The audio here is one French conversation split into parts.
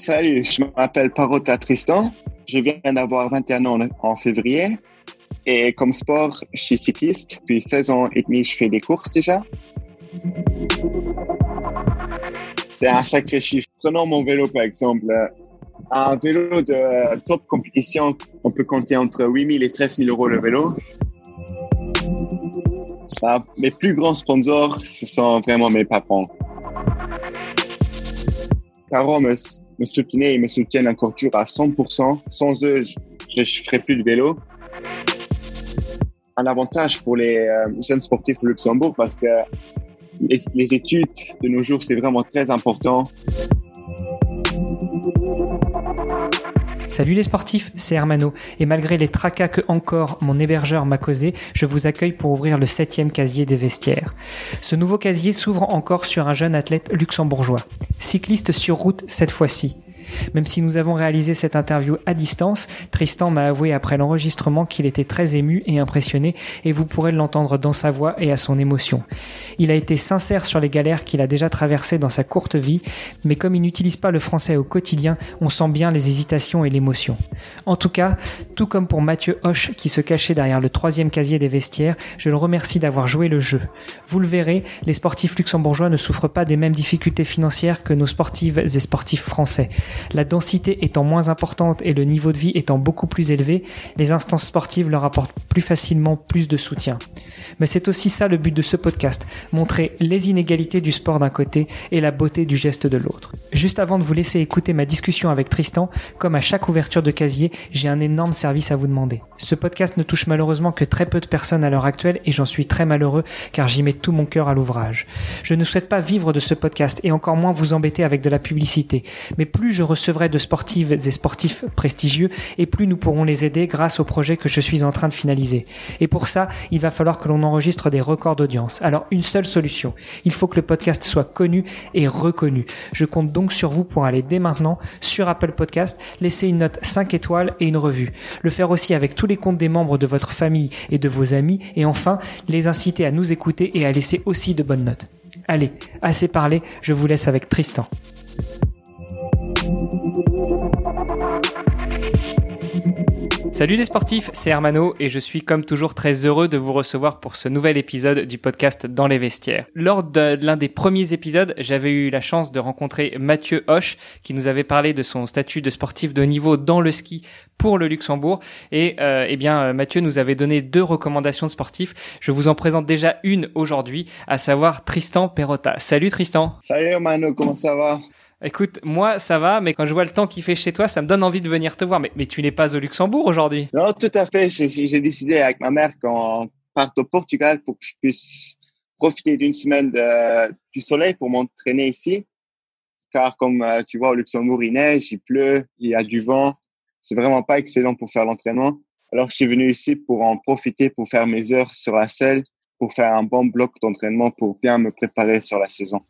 Salut, je m'appelle Parota Tristan. Je viens d'avoir 21 ans en février. Et comme sport, je suis cycliste. Depuis 16 ans et demi, je fais des courses déjà. C'est un sacré chiffre. Prenons mon vélo par exemple. Un vélo de top compétition, on peut compter entre 8 000 et 13 000 euros le vélo. mes plus grands sponsors, ce sont vraiment mes. Parents me, me soutenaient et me soutiennent encore toujours à 100%. Sans eux, je ne ferais plus de vélo. Un avantage pour les euh, jeunes sportifs au Luxembourg parce que les études de nos jours, c'est vraiment très important. Salut les sportifs, c'est Hermano. Et malgré les tracas que encore mon hébergeur m'a causé, je vous accueille pour ouvrir le septième casier des vestiaires. Ce nouveau casier s'ouvre encore sur un jeune athlète luxembourgeois. Cycliste sur route cette fois-ci. Même si nous avons réalisé cette interview à distance, Tristan m'a avoué après l'enregistrement qu'il était très ému et impressionné et vous pourrez l'entendre dans sa voix et à son émotion. Il a été sincère sur les galères qu'il a déjà traversées dans sa courte vie, mais comme il n'utilise pas le français au quotidien, on sent bien les hésitations et l'émotion. En tout cas, tout comme pour Mathieu Hoche qui se cachait derrière le troisième casier des vestiaires, je le remercie d'avoir joué le jeu. Vous le verrez, les sportifs luxembourgeois ne souffrent pas des mêmes difficultés financières que nos sportives et sportifs français. La densité étant moins importante et le niveau de vie étant beaucoup plus élevé, les instances sportives leur apportent plus facilement plus de soutien. Mais c'est aussi ça le but de ce podcast, montrer les inégalités du sport d'un côté et la beauté du geste de l'autre. Juste avant de vous laisser écouter ma discussion avec Tristan, comme à chaque ouverture de casier, j'ai un énorme service à vous demander. Ce podcast ne touche malheureusement que très peu de personnes à l'heure actuelle et j'en suis très malheureux car j'y mets tout mon cœur à l'ouvrage. Je ne souhaite pas vivre de ce podcast et encore moins vous embêter avec de la publicité, mais plus je recevrai de sportives et sportifs prestigieux et plus nous pourrons les aider grâce au projet que je suis en train de finaliser. Et pour ça, il va falloir que l'on enregistre des records d'audience. Alors une seule solution, il faut que le podcast soit connu et reconnu. Je compte donc sur vous pour aller dès maintenant sur Apple Podcast, laisser une note 5 étoiles et une revue. Le faire aussi avec tous les comptes des membres de votre famille et de vos amis et enfin les inciter à nous écouter et à laisser aussi de bonnes notes. Allez, assez parlé, je vous laisse avec Tristan. Salut les sportifs, c'est Hermano et je suis comme toujours très heureux de vous recevoir pour ce nouvel épisode du podcast Dans les vestiaires. Lors de l'un des premiers épisodes, j'avais eu la chance de rencontrer Mathieu Hoche qui nous avait parlé de son statut de sportif de niveau dans le ski pour le Luxembourg et euh, eh bien Mathieu nous avait donné deux recommandations de sportifs. Je vous en présente déjà une aujourd'hui, à savoir Tristan Perrotta. Salut Tristan. Salut Hermano, comment ça va? Écoute, moi, ça va, mais quand je vois le temps qu'il fait chez toi, ça me donne envie de venir te voir. Mais, tu n'es pas au Luxembourg aujourd'hui Non, tout à fait. J'ai décidé avec ma mère qu'on parte au Portugal pour que je puisse profiter d'une semaine de, du soleil pour m'entraîner ici. Car comme euh, tu vois, au Luxembourg, il neige, il pleut, il y a du vent. C'est vraiment pas excellent pour faire l'entraînement. Alors, je suis venu ici pour en profiter, pour faire mes heures sur la selle, pour faire un bon bloc d'entraînement, pour bien me préparer sur la saison.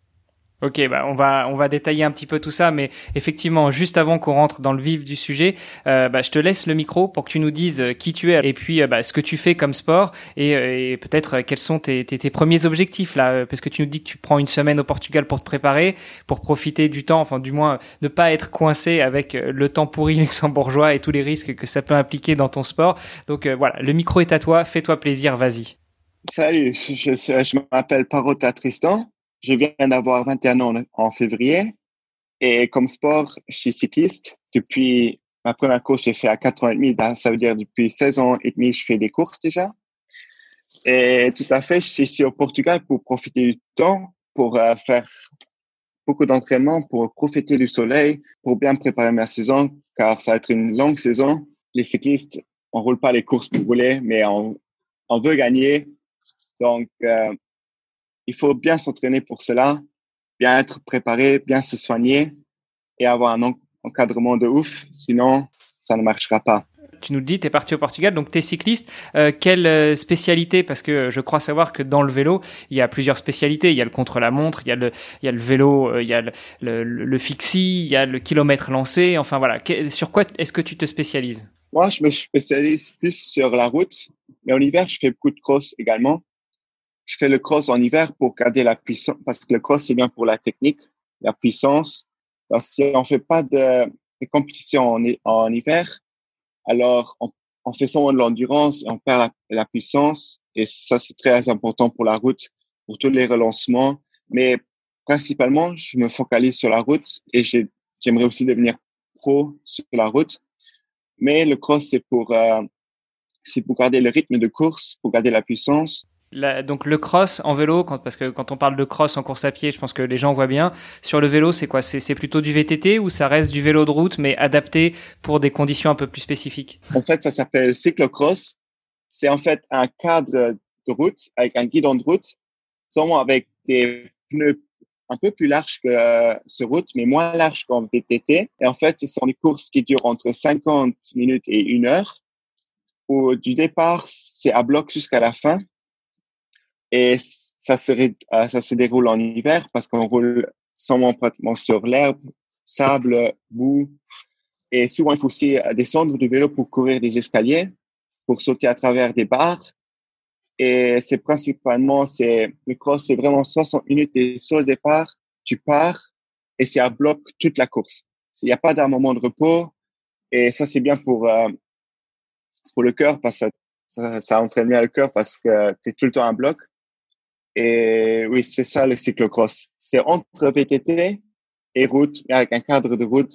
Ok, bah on va on va détailler un petit peu tout ça, mais effectivement, juste avant qu'on rentre dans le vif du sujet, euh, bah, je te laisse le micro pour que tu nous dises euh, qui tu es et puis euh, bah, ce que tu fais comme sport et, peut-être quels sont tes, tes, premiers objectifs là, parce que tu nous dis que tu prends une semaine au Portugal pour te préparer, pour profiter du temps, enfin du moins ne pas être coincé avec le temps pourri luxembourgeois et tous les risques que ça peut impliquer dans ton sport. Donc voilà, le micro est à toi, fais-toi plaisir, vas-y. Salut, je, je m'appelle Parota Tristan. Je viens d'avoir 21 ans en février et comme sport, je suis cycliste. Depuis ma première course, j'ai fait à 4 ans et demi. Ben, ça veut dire depuis 16 ans et demi, je fais des courses déjà. Et tout à fait, je suis ici au Portugal pour profiter du temps, pour euh, faire beaucoup d'entraînement, pour profiter du soleil, pour bien préparer ma saison, car ça va être une longue saison. Les cyclistes, on roule pas les courses pour rouler, mais on, on veut gagner. Donc, euh, il faut bien s'entraîner pour cela, bien être préparé, bien se soigner et avoir un encadrement de ouf. Sinon, ça ne marchera pas. Tu nous le dis, tu es parti au Portugal, donc tu es cycliste. Euh, quelle euh, spécialité Parce que je crois savoir que dans le vélo, il y a plusieurs spécialités. Il y a le contre-la-montre, il y a le, il y a le vélo, euh, il y a le, le, le fixie, il y a le kilomètre lancé. Enfin voilà, sur quoi est-ce que tu te spécialises? Moi, je me spécialise plus sur la route, mais en hiver, je fais beaucoup de cross également je fais le cross en hiver pour garder la puissance, parce que le cross, c'est bien pour la technique, la puissance. Alors, si on fait pas de, compétition en, hiver, alors on, on fait seulement de l'endurance on perd la, la, puissance. Et ça, c'est très important pour la route, pour tous les relancements. Mais principalement, je me focalise sur la route et j'aimerais aussi devenir pro sur la route. Mais le cross, c'est pour, euh, c'est pour garder le rythme de course, pour garder la puissance donc le cross en vélo, parce que quand on parle de cross en course à pied, je pense que les gens voient bien. Sur le vélo, c'est quoi? C'est plutôt du VTT ou ça reste du vélo de route, mais adapté pour des conditions un peu plus spécifiques? En fait, ça s'appelle cyclocross. C'est en fait un cadre de route avec un guidon de route, seulement avec des pneus un peu plus larges que ce route, mais moins larges qu'en VTT. Et en fait, ce sont des courses qui durent entre 50 minutes et une heure. Où du départ, c'est à bloc jusqu'à la fin et ça se, euh, ça se déroule en hiver parce qu'on roule seulement pratiquement sur l'herbe, sable, boue. Et souvent, il faut aussi euh, descendre du vélo pour courir des escaliers, pour sauter à travers des barres. Et c'est principalement, c'est, le cross, c'est vraiment 60 minutes et sur le départ, tu pars et c'est à bloc toute la course. Il n'y a pas d'un moment de repos. Et ça, c'est bien pour, euh, pour le cœur parce que ça, ça entraîne bien le cœur parce que tu es tout le temps à bloc. Et oui, c'est ça le cyclocross. C'est entre VTT et route, avec un cadre de route,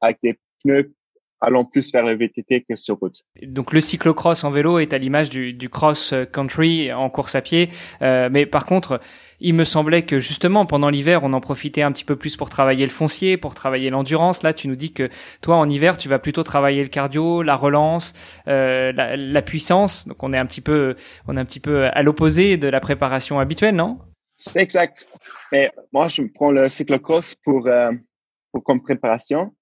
avec des pneus allant plus vers le VTT que sur route. Donc le cyclocross en vélo est à l'image du, du cross country en course à pied, euh, mais par contre, il me semblait que justement pendant l'hiver, on en profitait un petit peu plus pour travailler le foncier, pour travailler l'endurance. Là, tu nous dis que toi en hiver, tu vas plutôt travailler le cardio, la relance, euh, la, la, puissance. Donc on est un petit peu, on est un petit peu à l'opposé de la préparation habituelle, non? C'est exact. Mais moi, je prends le cyclocross pour euh, pour comme préparation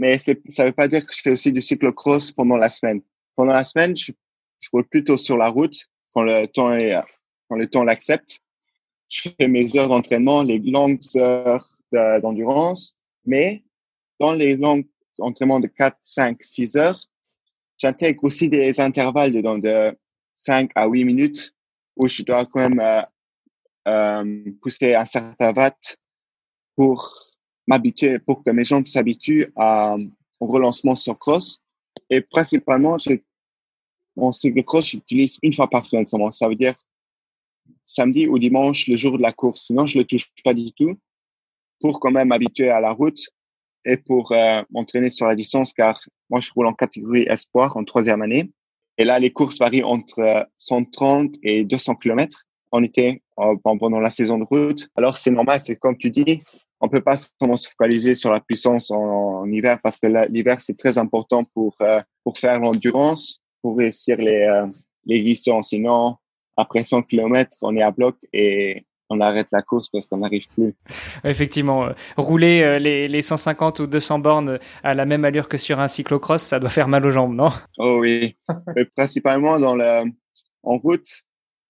mais ça veut pas dire que je fais aussi du cyclocross pendant la semaine. Pendant la semaine, je, je roule plutôt sur la route quand le temps est, quand le temps l'accepte. Je fais mes heures d'entraînement, les longues heures d'endurance, mais dans les longs entraînements de 4, 5, 6 heures, j'intègre aussi des intervalles de, de 5 à 8 minutes où je dois quand même euh, euh, pousser un certain watt pour m'habituer, pour que mes jambes s'habituent à, au relancement sur cross. Et principalement, mon cycle cross, j'utilise une fois par semaine seulement. Ça veut dire samedi ou dimanche, le jour de la course. Sinon, je le touche pas du tout pour quand même m'habituer à la route et pour euh, m'entraîner sur la distance car moi, je roule en catégorie espoir en troisième année. Et là, les courses varient entre 130 et 200 km en été pendant la saison de route. Alors, c'est normal, c'est comme tu dis, on peut pas seulement se focaliser sur la puissance en, hiver parce que l'hiver c'est très important pour euh, pour faire l'endurance, pour réussir les euh, les distances. Sinon, après 100 km, on est à bloc et on arrête la course parce qu'on n'arrive plus. Effectivement, euh, rouler les, les 150 ou 200 bornes à la même allure que sur un cyclocross, ça doit faire mal aux jambes, non? Oh oui, Mais principalement dans le en route.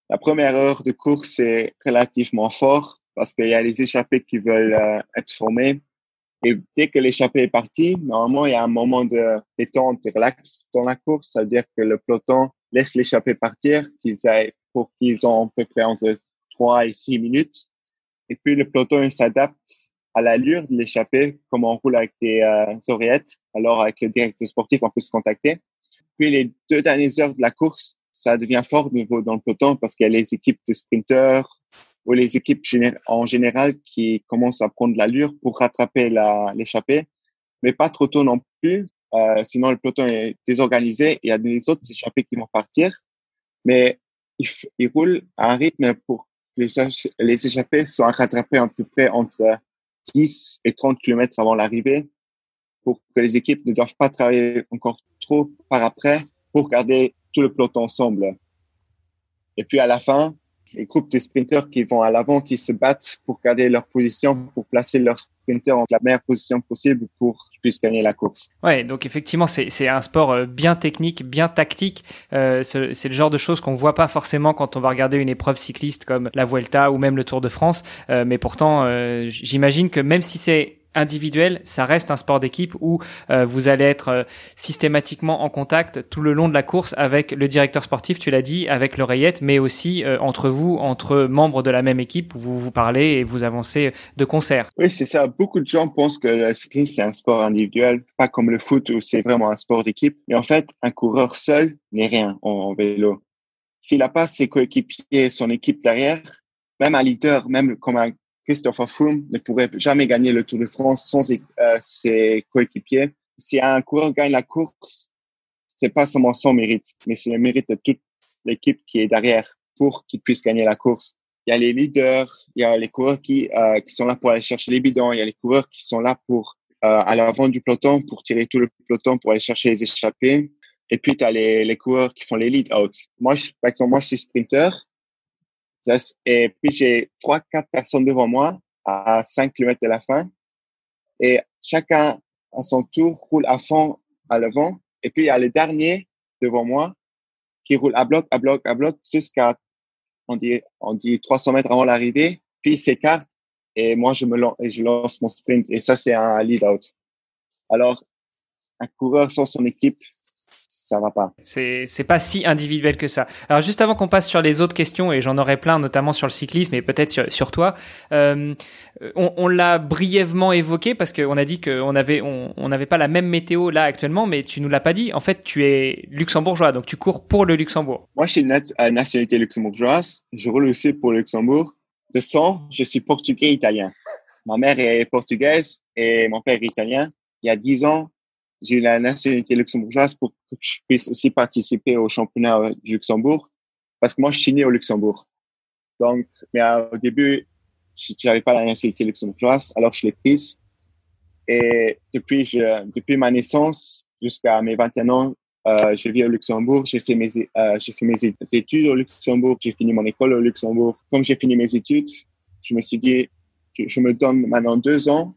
La première heure de course est relativement fort parce qu'il y a les échappés qui veulent euh, être formés. Et dès que l'échappée est parti, normalement, il y a un moment de détente, de relax dans la course. Ça veut dire que le peloton laisse l'échappée partir qu'ils aient, pour qu'ils ont à peu près entre 3 et 6 minutes. Et puis, le peloton s'adapte à l'allure de l'échappée, comme on roule avec des euh, oreillettes. Alors, avec le directeur sportif, on peut se contacter. Puis, les deux dernières heures de la course, ça devient fort de nouveau dans le peloton parce qu'il y a les équipes de sprinteurs, ou les équipes en général qui commencent à prendre l'allure pour rattraper l'échappée, mais pas trop tôt non plus, euh, sinon le peloton est désorganisé. Il y a des autres échappés qui vont partir, mais ils, roulent à un rythme pour que les, les échappés soient rattrapés à peu près entre 10 et 30 km avant l'arrivée pour que les équipes ne doivent pas travailler encore trop par après pour garder tout le peloton ensemble. Et puis à la fin, les groupes de sprinteurs qui vont à l'avant, qui se battent pour garder leur position, pour placer leurs sprinteurs en la meilleure position possible pour qu'ils puissent gagner la course. Ouais, donc effectivement, c'est un sport euh, bien technique, bien tactique. Euh, c'est le genre de choses qu'on voit pas forcément quand on va regarder une épreuve cycliste comme la Vuelta ou même le Tour de France. Euh, mais pourtant, j'imagine que même si c'est individuel, ça reste un sport d'équipe où euh, vous allez être euh, systématiquement en contact tout le long de la course avec le directeur sportif, tu l'as dit, avec l'oreillette, mais aussi euh, entre vous, entre membres de la même équipe où vous vous parlez et vous avancez de concert. Oui, c'est ça. Beaucoup de gens pensent que le cyclisme, c'est un sport individuel, pas comme le foot où c'est vraiment un sport d'équipe. Mais en fait, un coureur seul n'est rien en, vélo. S'il n'a pas ses coéquipiers, son équipe derrière, même un leader, même comme un Christopher Froome ne pourrait jamais gagner le Tour de France sans euh, ses coéquipiers. Si un coureur gagne la course, c'est pas seulement son mérite, mais c'est le mérite de toute l'équipe qui est derrière pour qu'il puisse gagner la course. Il y a les leaders, il y a les coureurs qui, euh, qui sont là pour aller chercher les bidons, il y a les coureurs qui sont là pour euh, à l'avant du peloton pour tirer tout le peloton pour aller chercher les échappées. Et puis, tu as les, les coureurs qui font les lead-outs. Moi, je, par exemple, moi, je suis sprinter. Et puis, j'ai trois, quatre personnes devant moi à 5 km de la fin. Et chacun, à son tour, roule à fond à l'avant. Et puis, il y a le dernier devant moi qui roule à bloc, à bloc, à bloc jusqu'à, on dit, on dit 300 mètres avant l'arrivée. Puis, il s'écarte et moi, je me lance, je lance mon sprint. Et ça, c'est un lead out. Alors, un coureur sans son équipe, ça va pas. C'est c'est pas si individuel que ça. Alors juste avant qu'on passe sur les autres questions et j'en aurai plein notamment sur le cyclisme et peut-être sur, sur toi, euh, on, on l'a brièvement évoqué parce qu'on a dit qu'on avait on n'avait pas la même météo là actuellement, mais tu nous l'as pas dit. En fait, tu es luxembourgeois, donc tu cours pour le Luxembourg. Moi, je suis une nationalité luxembourgeoise. Je roule aussi pour le Luxembourg. De sang, je suis portugais italien. Ma mère est portugaise et mon père est italien. Il y a dix ans, j'ai eu la nationalité luxembourgeoise pour que je puisse aussi participer au championnat du Luxembourg, parce que moi, je suis né au Luxembourg. Donc, mais euh, au début, je n'avais pas la nationalité luxembourgeoise, alors je l'ai prise. Et depuis, je, depuis ma naissance jusqu'à mes 21 ans, euh, je vis au Luxembourg. J'ai fait mes, euh, j'ai fait mes études au Luxembourg. J'ai fini mon école au Luxembourg. Comme j'ai fini mes études, je me suis dit, je me donne maintenant deux ans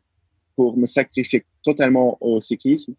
pour me sacrifier totalement au cyclisme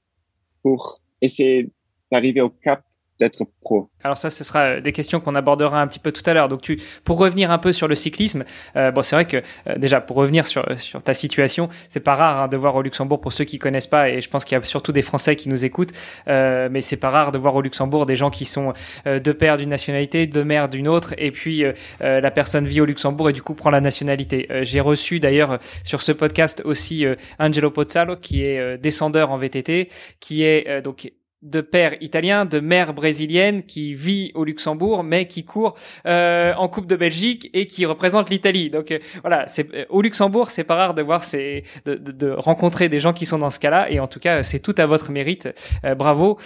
pour essayer d'arriver au cap d'être pro Alors ça, ce sera euh, des questions qu'on abordera un petit peu tout à l'heure. Donc tu, pour revenir un peu sur le cyclisme, euh, bon c'est vrai que euh, déjà pour revenir sur sur ta situation, c'est pas rare hein, de voir au Luxembourg pour ceux qui connaissent pas et je pense qu'il y a surtout des Français qui nous écoutent, euh, mais c'est pas rare de voir au Luxembourg des gens qui sont euh, de père d'une nationalité, de mère d'une autre et puis la personne vit au Luxembourg et du coup prend la nationalité. J'ai reçu d'ailleurs sur ce podcast aussi Angelo Pozzalo qui est descendeur en VTT, qui est donc de père italien, de mère brésilienne qui vit au Luxembourg mais qui court euh, en Coupe de Belgique et qui représente l'Italie. Donc euh, voilà, c'est euh, au Luxembourg, c'est pas rare de voir ces de, de, rencontrer des gens qui sont dans ce cas-là et en tout cas, c'est tout à votre mérite. bravo.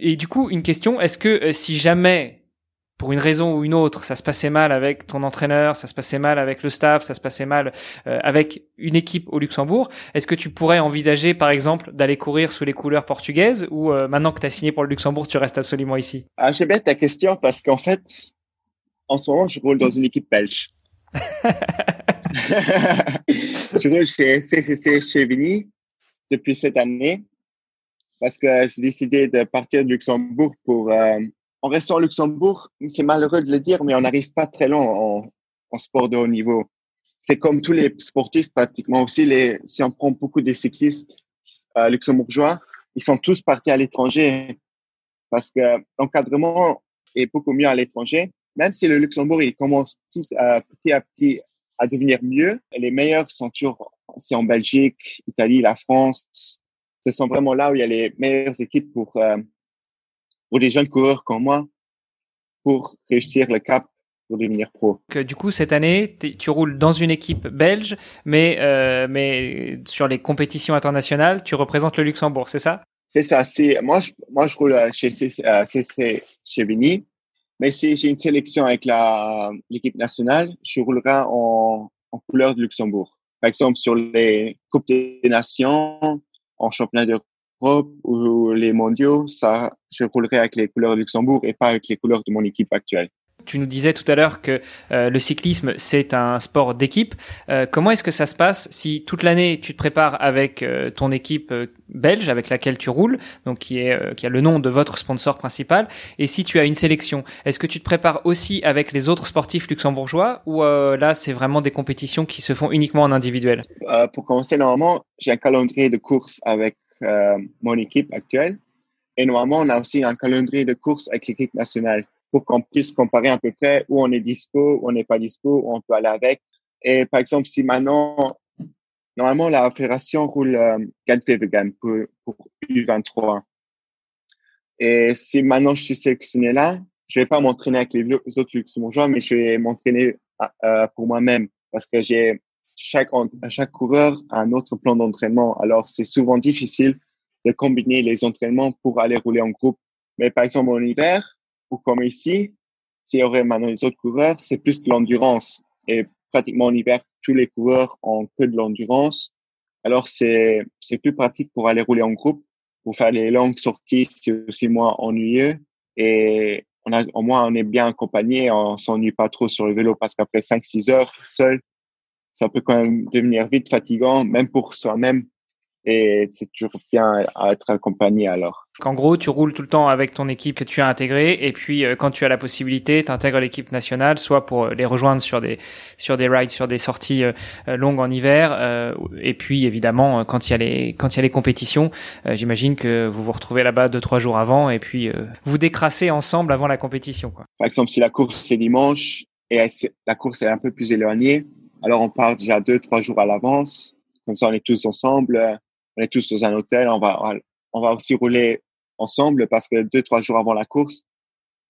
et du coup, une question, est-ce que si jamais pour une raison ou une autre, ça se passait mal avec ton entraîneur, ça se passait mal avec le staff, ça se passait mal euh, avec une équipe au Luxembourg, est-ce que tu pourrais envisager, par exemple, d'aller courir sous les couleurs portugaises ou euh, maintenant que tu as signé pour le Luxembourg, tu restes absolument ici? Ah, J'ai bien ta question parce qu'en fait, en ce moment, je roule dans une équipe belge. je roule chez CCC Chevigny depuis cette année parce que j'ai décidé de partir du Luxembourg pour euh, en restant au Luxembourg, c'est malheureux de le dire, mais on n'arrive pas très loin en, en, sport de haut niveau. C'est comme tous les sportifs pratiquement aussi. Les, si on prend beaucoup de cyclistes euh, luxembourgeois, ils sont tous partis à l'étranger parce que l'encadrement est beaucoup mieux à l'étranger. Même si le Luxembourg il commence petit, euh, petit à petit à devenir mieux, les meilleurs sont toujours c'est en Belgique, Italie, la France. Ce sont vraiment là où il y a les meilleures équipes pour euh, pour des jeunes coureurs comme moi pour réussir le cap pour devenir pro. Que, du coup, cette année, tu roules dans une équipe belge, mais, euh, mais sur les compétitions internationales, tu représentes le Luxembourg, c'est ça? C'est ça. C'est moi, je, moi, je roule chez CC, chez Vini, mais si j'ai une sélection avec la l'équipe nationale, je roulerai en, en couleur de Luxembourg. Par exemple, sur les coupes des nations, en championnat de ou les mondiaux, ça, je roulerai avec les couleurs de Luxembourg et pas avec les couleurs de mon équipe actuelle. Tu nous disais tout à l'heure que euh, le cyclisme, c'est un sport d'équipe. Euh, comment est-ce que ça se passe si toute l'année tu te prépares avec euh, ton équipe belge avec laquelle tu roules, donc qui, est, qui a le nom de votre sponsor principal, et si tu as une sélection, est-ce que tu te prépares aussi avec les autres sportifs luxembourgeois ou là c'est vraiment des compétitions qui se font uniquement en individuel? Pour commencer, normalement, j'ai un calendrier de course avec mon équipe actuelle. Et normalement, on a aussi un calendrier de course avec l'équipe nationale pour qu'on puisse comparer à peu près où on est dispo, où on n'est pas dispo, où on peut aller avec. Et par exemple, si maintenant, normalement, la fédération roule euh, pour, pour U23. Et si maintenant je suis sélectionné là, je vais pas m'entraîner avec les autres luxembourgeois, mais je vais m'entraîner euh, pour moi-même parce que j'ai chaque, chaque coureur a un autre plan d'entraînement. Alors, c'est souvent difficile de combiner les entraînements pour aller rouler en groupe. Mais par exemple, en hiver, ou comme ici, s'il y aurait maintenant les autres coureurs, c'est plus de l'endurance. Et pratiquement en hiver, tous les coureurs ont que de l'endurance. Alors, c'est, c'est plus pratique pour aller rouler en groupe. Pour faire les longues sorties, c'est aussi moins ennuyeux. Et on a, au moins, on est bien accompagné. On s'ennuie pas trop sur le vélo parce qu'après 5, 6 heures seul, ça peut quand même devenir vite fatigant, même pour soi-même et c'est toujours bien à être accompagné alors. En gros, tu roules tout le temps avec ton équipe que tu as intégrée et puis euh, quand tu as la possibilité, tu intègres l'équipe nationale, soit pour les rejoindre sur des sur des rides, sur des sorties euh, longues en hiver, euh, et puis évidemment quand il y a les quand il y a les compétitions, j'imagine que vous vous retrouvez là-bas deux trois jours avant et puis vous décrassez ensemble avant la compétition. Quoi. Par exemple, si la course c'est dimanche et la course est un peu plus éloignée, alors on part déjà deux trois jours à l'avance, comme ça on est tous ensemble. On est tous dans un hôtel, on va, on va aussi rouler ensemble parce que deux, trois jours avant la course,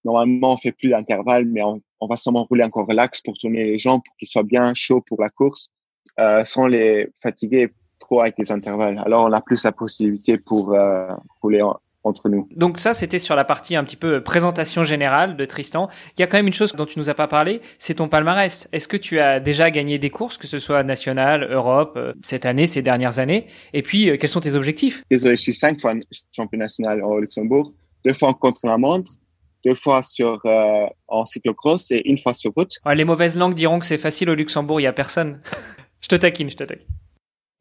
normalement, on fait plus d'intervalle, mais on, on, va sûrement rouler encore relax pour tourner les jambes pour qu'ils soient bien chauds pour la course, euh, sans les fatiguer trop avec les intervalles. Alors, on a plus la possibilité pour euh, rouler en, entre nous. Donc ça, c'était sur la partie un petit peu présentation générale de Tristan. Il y a quand même une chose dont tu nous as pas parlé, c'est ton palmarès. Est-ce que tu as déjà gagné des courses, que ce soit national, Europe, euh, cette année, ces dernières années? Et puis, euh, quels sont tes objectifs? Désolé, je suis cinq fois champion national au Luxembourg, deux fois en contre-la-montre, deux fois sur euh, en cyclocross et une fois sur route. les mauvaises langues diront que c'est facile au Luxembourg, il y a personne. je te taquine, je te taquine.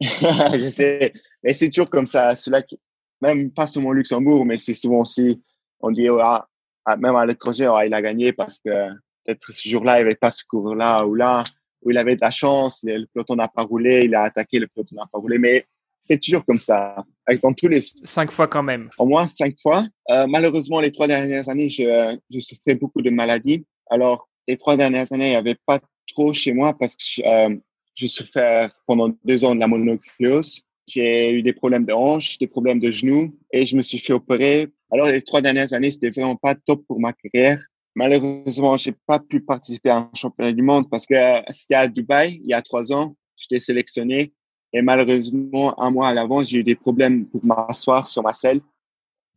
je sais, mais c'est toujours comme ça. Celui-là qui, même pas seulement au Luxembourg, mais c'est souvent aussi, on dit, ah, ah, même à l'étranger, ah, il a gagné parce que peut-être ce jour-là, il avait pas ce cours-là ou là, où il avait de la chance, le peloton n'a pas roulé, il a attaqué, le peloton n'a pas roulé, mais c'est toujours comme ça. Dans tous les cinq fois quand même. Au moins cinq fois. Euh, malheureusement, les trois dernières années, je, je souffrais beaucoup de maladies. Alors, les trois dernières années, il n'y avait pas trop chez moi parce que je, euh, je souffrais pendant deux ans de la mononucléose. J'ai eu des problèmes de hanches, des problèmes de genoux et je me suis fait opérer. Alors, les trois dernières années, c'était vraiment pas top pour ma carrière. Malheureusement, j'ai pas pu participer à un championnat du monde parce que c'était à Dubaï il y a trois ans. J'étais sélectionné et malheureusement, un mois à l'avance, j'ai eu des problèmes pour m'asseoir sur ma selle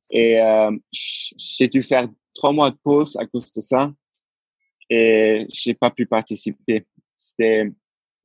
et euh, j'ai dû faire trois mois de pause à cause de ça et j'ai pas pu participer. C'était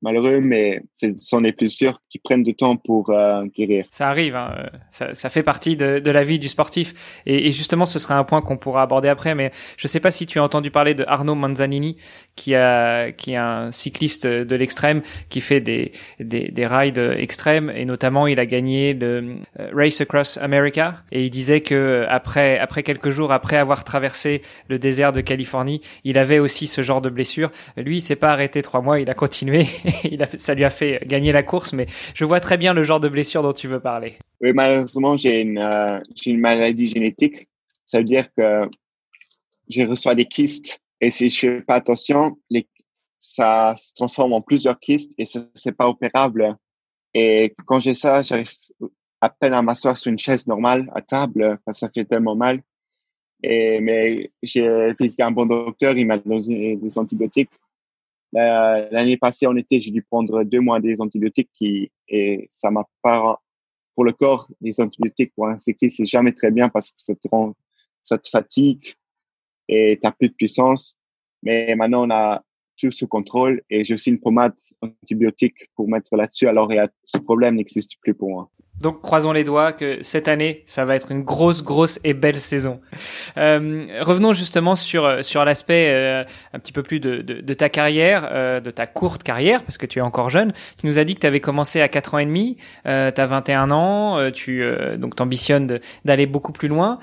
malheureux, mais ce sont des blessures qui prennent du temps pour euh, guérir. Ça arrive, hein. ça, ça, fait partie de, de, la vie du sportif. Et, et, justement, ce serait un point qu'on pourra aborder après. Mais je ne sais pas si tu as entendu parler de Arnaud Manzanini, qui, a, qui est un cycliste de l'extrême, qui fait des, des, des, rides extrêmes. Et notamment, il a gagné le euh, Race Across America. Et il disait que après, après quelques jours, après avoir traversé le désert de Californie, il avait aussi ce genre de blessure. Lui, il s'est pas arrêté trois mois, il a continué. ça lui a fait gagner la course, mais je vois très bien le genre de blessure dont tu veux parler. Oui, malheureusement, j'ai une, euh, maladie génétique. Ça veut dire que j'ai reçu des kystes et si je fais pas attention, ça se transforme en plusieurs kystes et ça c'est pas opérable. Et quand j'ai ça, j'arrive à peine à m'asseoir sur une chaise normale à table, ça fait tellement mal. Mais j'ai visité un bon docteur, il m'a donné des antibiotiques L'année passée, en été, j'ai dû prendre deux mois des antibiotiques qui, et ça m'a pas, pour le corps, les antibiotiques pour un cycliste, c'est jamais très bien parce que ça te rend, ça te fatigue et t'as plus de puissance. Mais maintenant, on a tout sous contrôle et j'ai aussi une pommade antibiotique pour mettre là-dessus. Alors, ce problème n'existe plus pour moi. Donc croisons les doigts que cette année, ça va être une grosse, grosse et belle saison. Euh, revenons justement sur sur l'aspect euh, un petit peu plus de, de, de ta carrière, euh, de ta courte carrière, parce que tu es encore jeune. Tu nous as dit que tu avais commencé à 4 ans et demi, euh, tu as 21 ans, euh, tu donc t'ambitionnes d'aller beaucoup plus loin.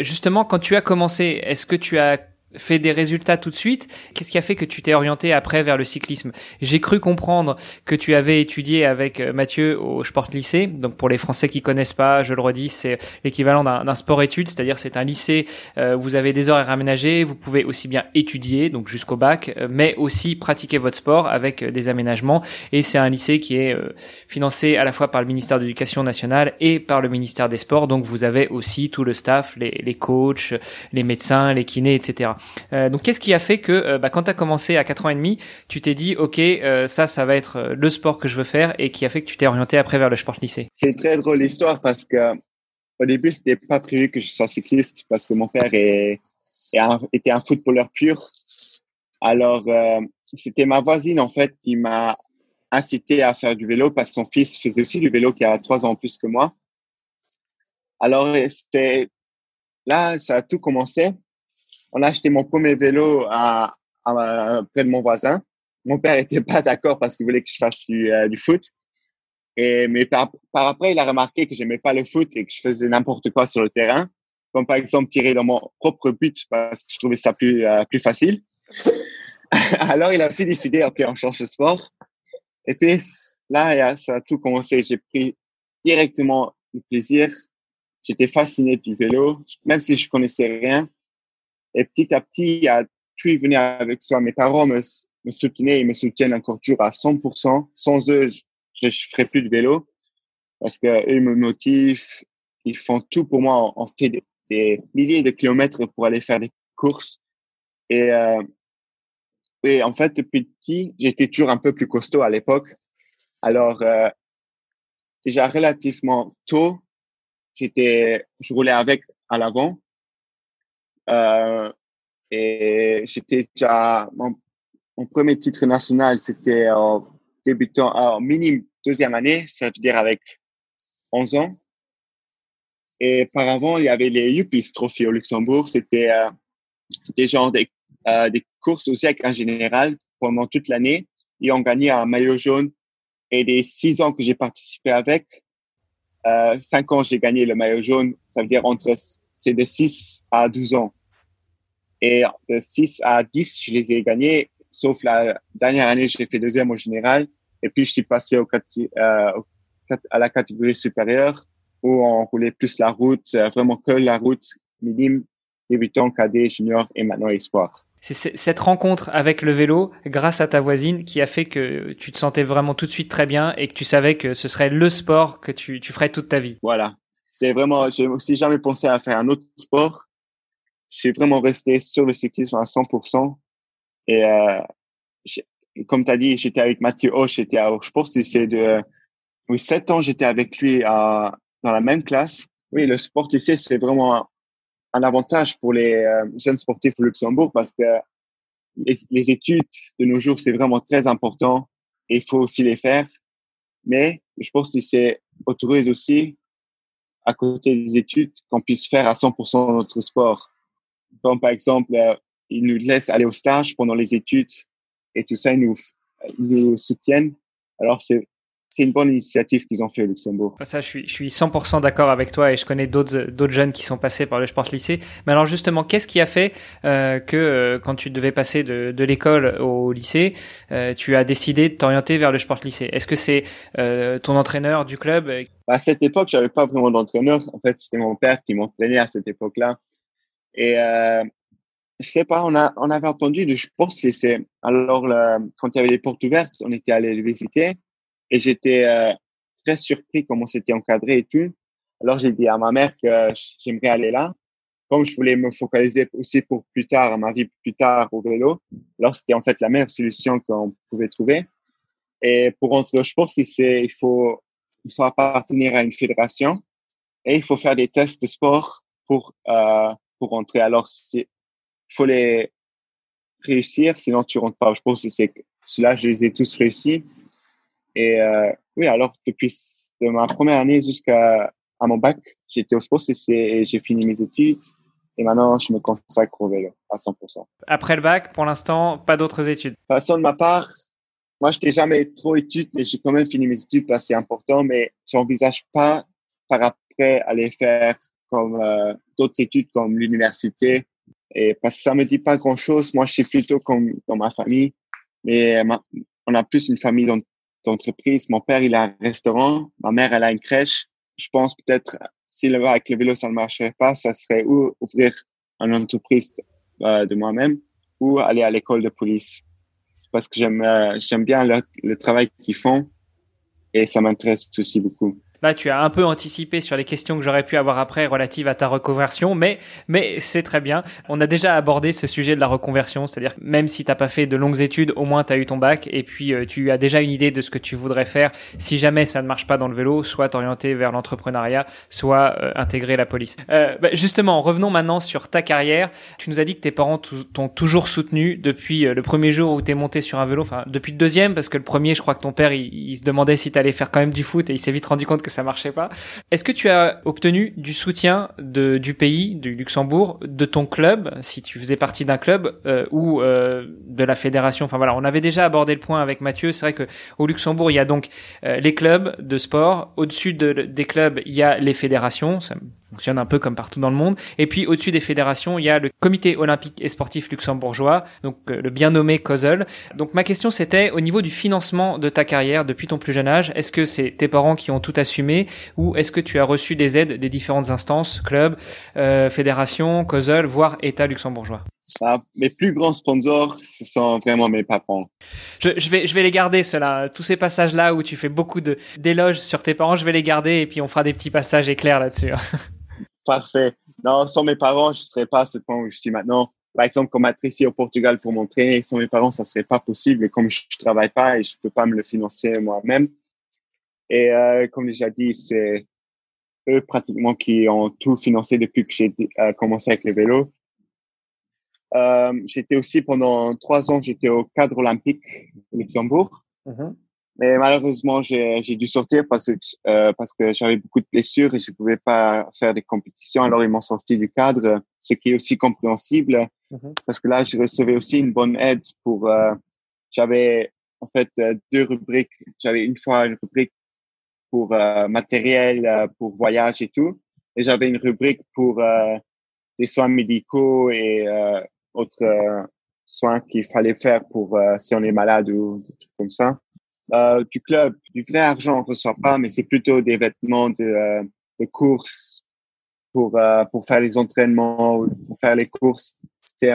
justement, quand tu as commencé, est-ce que tu as fait des résultats tout de suite. Qu'est-ce qui a fait que tu t'es orienté après vers le cyclisme? J'ai cru comprendre que tu avais étudié avec euh, Mathieu au Sport Lycée. Donc pour les Français qui connaissent pas, je le redis, c'est l'équivalent d'un sport-études, c'est-à-dire c'est un lycée. Euh, vous avez des horaires aménagés, vous pouvez aussi bien étudier, donc jusqu'au bac, euh, mais aussi pratiquer votre sport avec des aménagements. Et c'est un lycée qui est financé à la fois par le ministère de l'Éducation nationale et par le ministère des Sports. Donc vous avez aussi tout le staff, les, les coachs, les médecins, les kinés, etc. Euh, donc qu'est-ce qui a fait que euh, bah, quand tu as commencé à 4 ans et demi, tu t'es dit OK, euh, ça ça va être le sport que je veux faire et qui a fait que tu t'es orienté après vers le sport lycée? C'est très drôle histoire parce que au début, c'était pas prévu que je sois cycliste parce que mon père était un footballeur pur. Alors, c'était ma voisine, en fait, qui m'a incité à faire du vélo parce que son fils faisait aussi du vélo qui a trois ans plus que moi. Alors, c'était là, ça a tout commencé on a acheté mon premier vélo à, près de mon voisin. Mon père était pas d'accord parce qu'il voulait que je fasse du, euh, du foot. Et mais par, par, après, il a remarqué que j'aimais pas le foot et que je faisais n'importe quoi sur le terrain, comme par exemple tirer dans mon propre but parce que je trouvais ça plus euh, plus facile. Alors, il a aussi décidé, ok, on change de sport. Et puis là, ça a tout commencé. J'ai pris directement le plaisir. J'étais fasciné du vélo, même si je connaissais rien. Et petit à petit, a tout venu avec ça. Mes parents me, me soutenaient et me soutiennent encore toujours à 100%. Sans eux, je ne ferais plus de vélo parce qu'eux me motivent. Ils font tout pour moi. On fait des, milliers de kilomètres pour aller faire des courses. Et, euh, et en fait, depuis petit, j'étais toujours un peu plus costaud à l'époque. Alors, euh, déjà relativement tôt, j'étais, je roulais avec à l'avant euh, et j'étais déjà, mon, premier titre national, c'était en débutant, en minime deuxième année, ça veut dire avec 11 ans. Et par avant, il y avait les Yuppies Trophy au Luxembourg. C'était euh, c'était genre des, euh, des courses aussi avec un général pendant toute l'année. Et on gagnait un maillot jaune. Et des six ans que j'ai participé avec, euh, cinq ans j'ai gagné le maillot jaune. Ça veut dire entre c'est de 6 à 12 ans. Et de 6 à 10, je les ai gagnés, sauf la dernière année, j'ai fait deuxième au général. Et puis, je suis passé au, euh, à la catégorie supérieure où on roulait plus la route, euh, vraiment que la route minime, débutant, cadet, junior et maintenant espoir. C'est cette rencontre avec le vélo, grâce à ta voisine, qui a fait que tu te sentais vraiment tout de suite très bien et que tu savais que ce serait le sport que tu, tu ferais toute ta vie. Voilà c'est vraiment, j'ai aussi jamais pensé à faire un autre sport. Je suis vraiment resté sur le cyclisme à 100%. Et euh, comme tu as dit, j'étais avec Mathieu Hoche, j'étais à je que c'est de oui, 7 ans, j'étais avec lui à, dans la même classe. Oui, le sport lycée, c'est vraiment un, avantage pour les euh, jeunes sportifs au Luxembourg parce que les, les études de nos jours, c'est vraiment très important et il faut aussi les faire. Mais je pense que c'est autorise aussi à côté des études qu'on puisse faire à 100% notre sport. Comme par exemple, euh, ils nous laissent aller au stage pendant les études et tout ça, ils nous, ils nous soutiennent. Alors, c'est c'est une bonne initiative qu'ils ont fait au Luxembourg. Ça, je suis, je suis 100% d'accord avec toi et je connais d'autres, d'autres jeunes qui sont passés par le sport lycée. Mais alors justement, qu'est-ce qui a fait euh, que euh, quand tu devais passer de, de l'école au lycée, euh, tu as décidé de t'orienter vers le sport lycée? Est-ce que c'est ton entraîneur du club? À cette époque, j'avais pas vraiment d'entraîneur. En fait, c'était mon père qui m'entraînait à cette époque-là. Et je sais pas, on a, on avait entendu, pense que c'est alors quand il y avait les portes ouvertes, on était allé les visiter. Et j'étais euh, très surpris comment c'était encadré et tout. Alors j'ai dit à ma mère que j'aimerais aller là. Comme je voulais me focaliser aussi pour plus tard, ma vie plus tard au vélo, alors c'était en fait la meilleure solution qu'on pouvait trouver. Et pour entrer je pense c'est, il faut, il faut appartenir à une fédération et il faut faire des tests de sport pour, euh, pour entrer. Alors, il faut les réussir, sinon tu rentres pas. Je pense que c'est, cela, je les ai tous réussis. Et euh, oui, alors depuis, de ma première année jusqu'à à mon bac, j'étais au sport et j'ai fini mes études. Et maintenant, je me consacre au vélo à 100%. Après le bac, pour l'instant, pas d'autres études. De toute façon, de ma part, moi, je n'étais jamais trop études, mais j'ai quand même fini mes études parce que c'est important, mais j'envisage pas par après aller faire comme euh, d'autres études comme l'université. Et parce que ça me dit pas grand chose. Moi, je suis plutôt comme dans ma famille, mais on a plus une famille d'entreprise. Mon père, il a un restaurant. Ma mère, elle a une crèche. Je pense peut-être si le, avec le vélo, ça ne marcherait pas, ça serait ou ouvrir une entreprise euh, de moi-même ou aller à l'école de police. Parce que j'aime euh, j'aime bien le travail qu'ils font et ça m'intéresse aussi beaucoup. Là, tu as un peu anticipé sur les questions que j'aurais pu avoir après relatives à ta reconversion, mais, mais c'est très bien. On a déjà abordé ce sujet de la reconversion, c'est-à-dire même si t'as pas fait de longues études, au moins tu as eu ton bac et puis euh, tu as déjà une idée de ce que tu voudrais faire si jamais ça ne marche pas dans le vélo, soit t'orienter vers l'entrepreneuriat, soit euh, intégrer la police. Euh, bah, justement, revenons maintenant sur ta carrière. Tu nous as dit que tes parents t'ont toujours soutenu depuis euh, le premier jour où t'es monté sur un vélo, enfin depuis le deuxième, parce que le premier, je crois que ton père, il, il se demandait si t'allais faire quand même du foot et il s'est vite rendu compte que ça marchait pas. Est-ce que tu as obtenu du soutien de, du pays, du Luxembourg, de ton club, si tu faisais partie d'un club euh, ou euh, de la fédération? Enfin voilà, on avait déjà abordé le point avec Mathieu. C'est vrai que au Luxembourg, il y a donc euh, les clubs de sport. Au-dessus de, des clubs, il y a les fédérations. Ça fonctionne un peu comme partout dans le monde. Et puis au-dessus des fédérations, il y a le Comité olympique et sportif luxembourgeois, donc le bien nommé COSEL. Donc ma question c'était au niveau du financement de ta carrière depuis ton plus jeune âge, est-ce que c'est tes parents qui ont tout assumé ou est-ce que tu as reçu des aides des différentes instances, clubs, euh, fédérations, COSEL, voire État luxembourgeois? Ah, mes plus grands sponsors, ce sont vraiment mes parents. Je, je vais, je vais les garder, cela. Tous ces passages-là où tu fais beaucoup de, d'éloges sur tes parents, je vais les garder et puis on fera des petits passages éclairs là-dessus. Parfait. Non, sans mes parents, je ne serais pas à ce point où je suis maintenant. Par exemple, comme être ici au Portugal pour m'entraîner, sans mes parents, ça serait pas possible. Et comme je, ne travaille pas et je peux pas me le financer moi-même, et euh, comme déjà dit, c'est eux pratiquement qui ont tout financé depuis que j'ai euh, commencé avec les vélos. Euh, j'étais aussi pendant trois ans, j'étais au cadre olympique Luxembourg. Mm-hmm. Mais malheureusement, j'ai dû sortir parce que, euh, parce que j'avais beaucoup de blessures et je pouvais pas faire des compétitions. Alors, ils m'ont sorti du cadre, ce qui est aussi compréhensible mm-hmm. parce que là, je recevais aussi une bonne aide pour, euh, j'avais en fait deux rubriques. J'avais une fois une rubrique pour euh, matériel, euh, pour voyage et tout. Et j'avais une rubrique pour euh, des soins médicaux et autres soins qu'il fallait faire pour si on est malade ou des trucs comme ça. Du club, du vrai argent, on reçoit pas, mais c'est plutôt des vêtements de, de course pour pour faire les entraînements ou pour faire les courses. C'est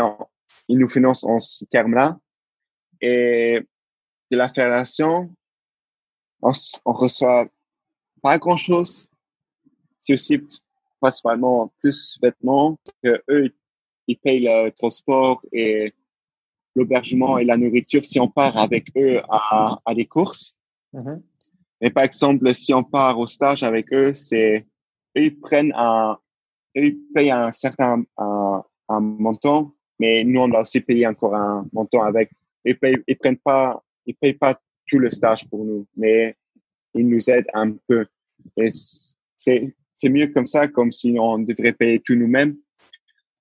ils nous financent en ce terme-là. Et de la fédération, on, on reçoit pas grand chose. C'est aussi principalement plus vêtements que eux, ils payent le transport et l'hébergement et la nourriture si on part avec eux à, à des courses. Mm-hmm. Mais par exemple, si on part au stage avec eux, c'est ils prennent un, ils payent un certain un, un, montant, mais nous on doit aussi payer encore un montant avec. Ils payent, ils prennent pas, ils payent pas tout le stage pour nous, mais ils nous aident un peu. Et c'est, c'est mieux comme ça, comme si on devrait payer tout nous-mêmes.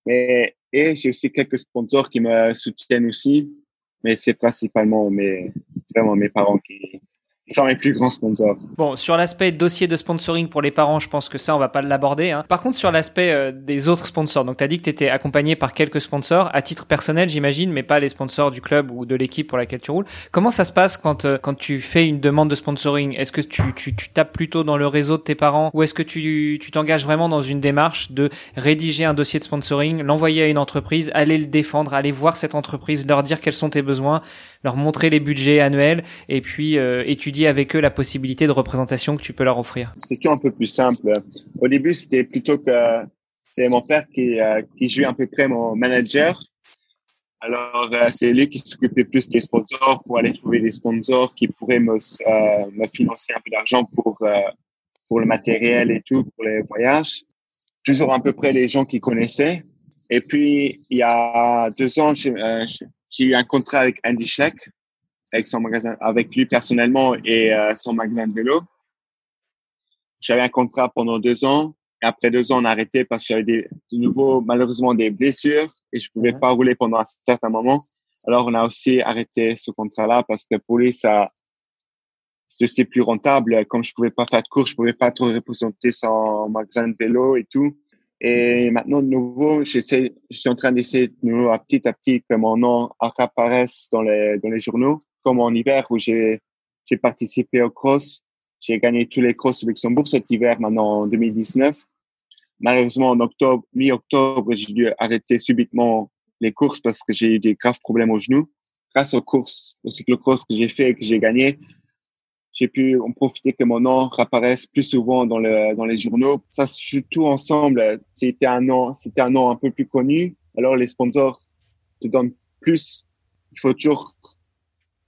Mais, et j'ai aussi quelques sponsors qui me soutiennent aussi, mais c'est principalement mes, vraiment mes parents qui, sont mes plus grands sponsors. Bon, sur l'aspect dossier de sponsoring pour les parents, je pense que ça, on va pas l'aborder. Hein. Par contre, sur l'aspect euh, des autres sponsors, donc tu as dit que tu étais accompagné par quelques sponsors, à titre personnel, j'imagine, mais pas les sponsors du club ou de l'équipe pour laquelle tu roules. Comment ça se passe quand, euh, quand tu fais une demande de sponsoring? Est-ce que tu, tu, tu, tapes plutôt dans le réseau de tes parents ou est-ce que tu t'engages vraiment dans une démarche de rédiger un dossier de sponsoring, l'envoyer à une entreprise, aller le défendre, aller voir cette entreprise, leur dire quels sont tes besoins, leur montrer les budgets annuels et puis euh, étudier avec eux la possibilité de représentation que tu peux leur offrir C'est un peu plus simple. Au début, c'était plutôt que c'est mon père qui, euh, qui jouait à peu près mon manager. Alors, euh, c'est lui qui s'occupait plus des sponsors pour aller trouver des sponsors qui pourraient me, euh, financer un peu d'argent pour, pour le matériel et tout, pour les voyages. Toujours à peu près les gens qui connaissaient. Et puis, il y a deux ans, j'ai eu un contrat avec Andy Schleck, avec son magasin, avec lui personnellement et euh, son magasin de vélo. j'avais un contrat pendant deux ans. Et après deux ans, on a arrêté parce que j'avais des, de nouveau, malheureusement, des blessures et je pouvais pas rouler pendant un certain moment. Alors, on a aussi arrêté ce contrat-là parce que pour lui, ça, c'est aussi plus rentable. Comme je pouvais pas faire de cours, je pouvais pas trop représenter son magasin de vélo et tout. Et maintenant, de nouveau, j'essaie, je suis en train d'essayer de nouveau, à petit à petit, que mon nom apparaisse dans les, dans les journaux, comme en hiver où j'ai, j'ai participé au cross. J'ai gagné tous les crosses au Luxembourg cet hiver, maintenant en 2019. Malheureusement, en octobre, mi-octobre, j'ai dû arrêter subitement les courses parce que j'ai eu des graves problèmes au genou. Grâce aux courses, au cyclocross que j'ai fait et que j'ai gagné, j'ai pu en profiter que mon nom apparaisse plus souvent dans, le, dans les journaux. Ça tout ensemble. C'était un nom, c'était un nom un peu plus connu. Alors les sponsors te donnent plus. Il faut toujours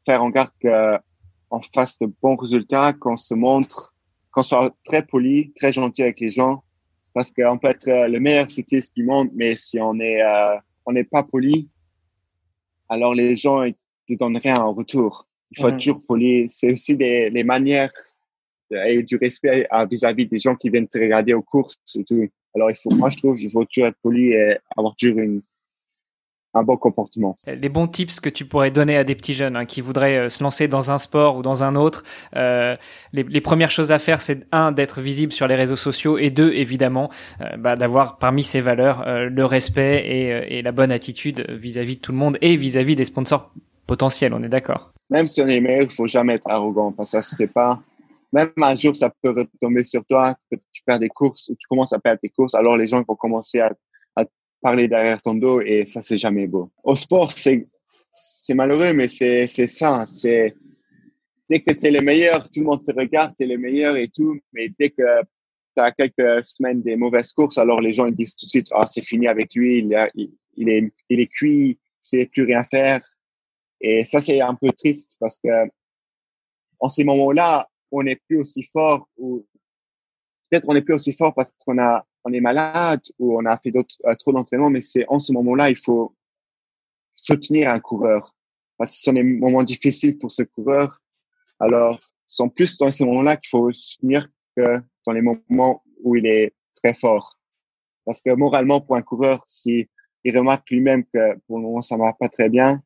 faire en garde qu'on fasse de bons résultats, qu'on se montre, qu'on soit très poli, très gentil avec les gens. Parce qu'on peut être le meilleur cycliste du monde, mais si on est, euh, on n'est pas poli, alors les gens ne te donnent rien en retour. Il faut être toujours poli. C'est aussi des, les manières et du respect vis-à-vis des gens qui viennent te regarder aux courses et tout. Alors, il faut, moi, je trouve qu'il faut toujours être poli et avoir toujours une, un bon comportement. Les bons tips que tu pourrais donner à des petits jeunes hein, qui voudraient euh, se lancer dans un sport ou dans un autre, euh, les, les, premières choses à faire, c'est un d'être visible sur les réseaux sociaux et deux, évidemment, euh, bah, d'avoir parmi ces valeurs le respect et, et, la bonne attitude vis-à-vis de tout le monde et vis-à-vis -vis des sponsors potentiels. On est d'accord? Même si on est meilleur, il faut jamais être arrogant parce que ça se pas. Même un jour, ça peut retomber sur toi, que tu perds des courses ou tu commences à perdre tes courses, alors les gens vont commencer à parler derrière ton dos et ça, c'est jamais beau. Au sport, c'est, c'est malheureux, mais c'est, c'est ça. C'est, dès que tu es le meilleur, tout le monde te regarde, tu es le meilleur et tout, mais dès que tu as quelques semaines des mauvaises courses, alors les gens ils disent tout de suite, ah, c'est fini avec lui, il, a, il, il, est, il est cuit, c'est plus rien faire. Et ça, c'est un peu triste parce que en ces moments-là, on n'est plus aussi fort ou peut-être on n'est plus aussi fort parce qu'on a on est malade ou on a fait d'autres euh, trop d'entraînement, mais c'est en ce moment-là il faut soutenir un coureur parce que ce sont des moments difficiles pour ce coureur. Alors, c'est plus dans ces moments-là qu'il faut soutenir que dans les moments où il est très fort. Parce que moralement, pour un coureur, si il remarque lui-même que pour le moment ça va pas très bien,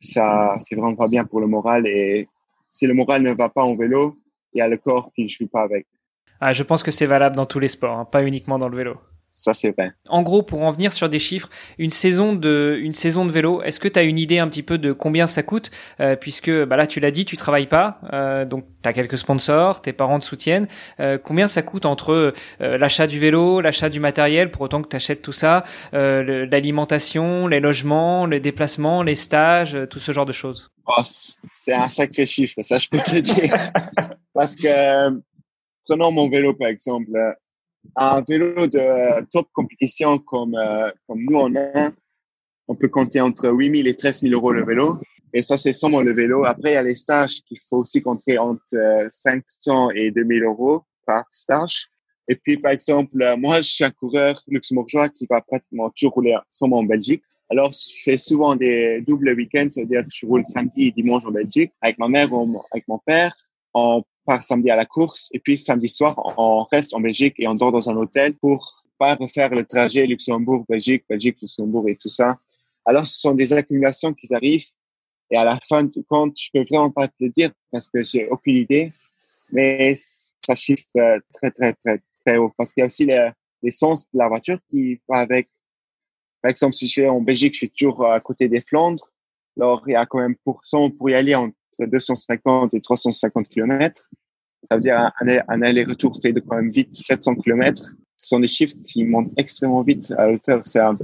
ça, c'est vraiment pas bien pour le moral. Et si le moral ne va pas en vélo, il y a le corps qui ne joue pas avec. Ah, je pense que c'est valable dans tous les sports, hein, pas uniquement dans le vélo. Ça, c'est vrai. En gros, pour en venir sur des chiffres, une saison de, une saison de vélo, est-ce que tu as une idée un petit peu de combien ça coûte euh, Puisque bah là, tu l'as dit, tu travailles pas, euh, donc tu as quelques sponsors, tes parents te soutiennent. Euh, combien ça coûte entre euh, l'achat du vélo, l'achat du matériel, pour autant que tu achètes tout ça, euh, l'alimentation, les logements, les déplacements, les stages, tout ce genre de choses? Oh, C'est un sacré chiffre, ça je peux te dire. Parce que, prenons mon vélo par exemple un vélo de top compétition comme, euh, comme nous on a, on peut compter entre 8 000 et 13 000 euros le vélo. Et ça, c'est seulement le vélo. Après, il y a les stages qu'il faut aussi compter entre 500 euh, et 2000 euros par stage. Et puis, par exemple, euh, moi, je suis un coureur luxembourgeois qui va pratiquement toujours rouler seulement en Belgique. Alors, je fais souvent des doubles week-ends, c'est-à-dire que je roule samedi et dimanche en Belgique avec ma mère ou avec mon père. On part samedi à la course et puis samedi soir, on reste en Belgique et on dort dans un hôtel pour pas refaire le trajet Luxembourg-Belgique, Belgique-Luxembourg et tout ça. Alors, ce sont des accumulations qui arrivent et à la fin du compte, je peux vraiment pas te le dire parce que j'ai aucune idée, mais ça chiffre très, très, très, très haut parce qu'il y a aussi l'essence de la voiture qui va avec. Par exemple, si je vais en Belgique, je suis toujours à côté des Flandres. Alors, il y a quand même pour, pour y aller, on 250 et 350 km. Ça veut dire un, un aller-retour fait de quand même vite 700 km. Ce sont des chiffres qui montent extrêmement vite à hauteur. C'est un,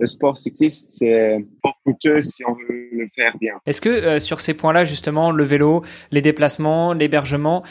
le sport cycliste, c'est pas coûteux si on veut le faire bien. Est-ce que euh, sur ces points-là, justement, le vélo, les déplacements, l'hébergement,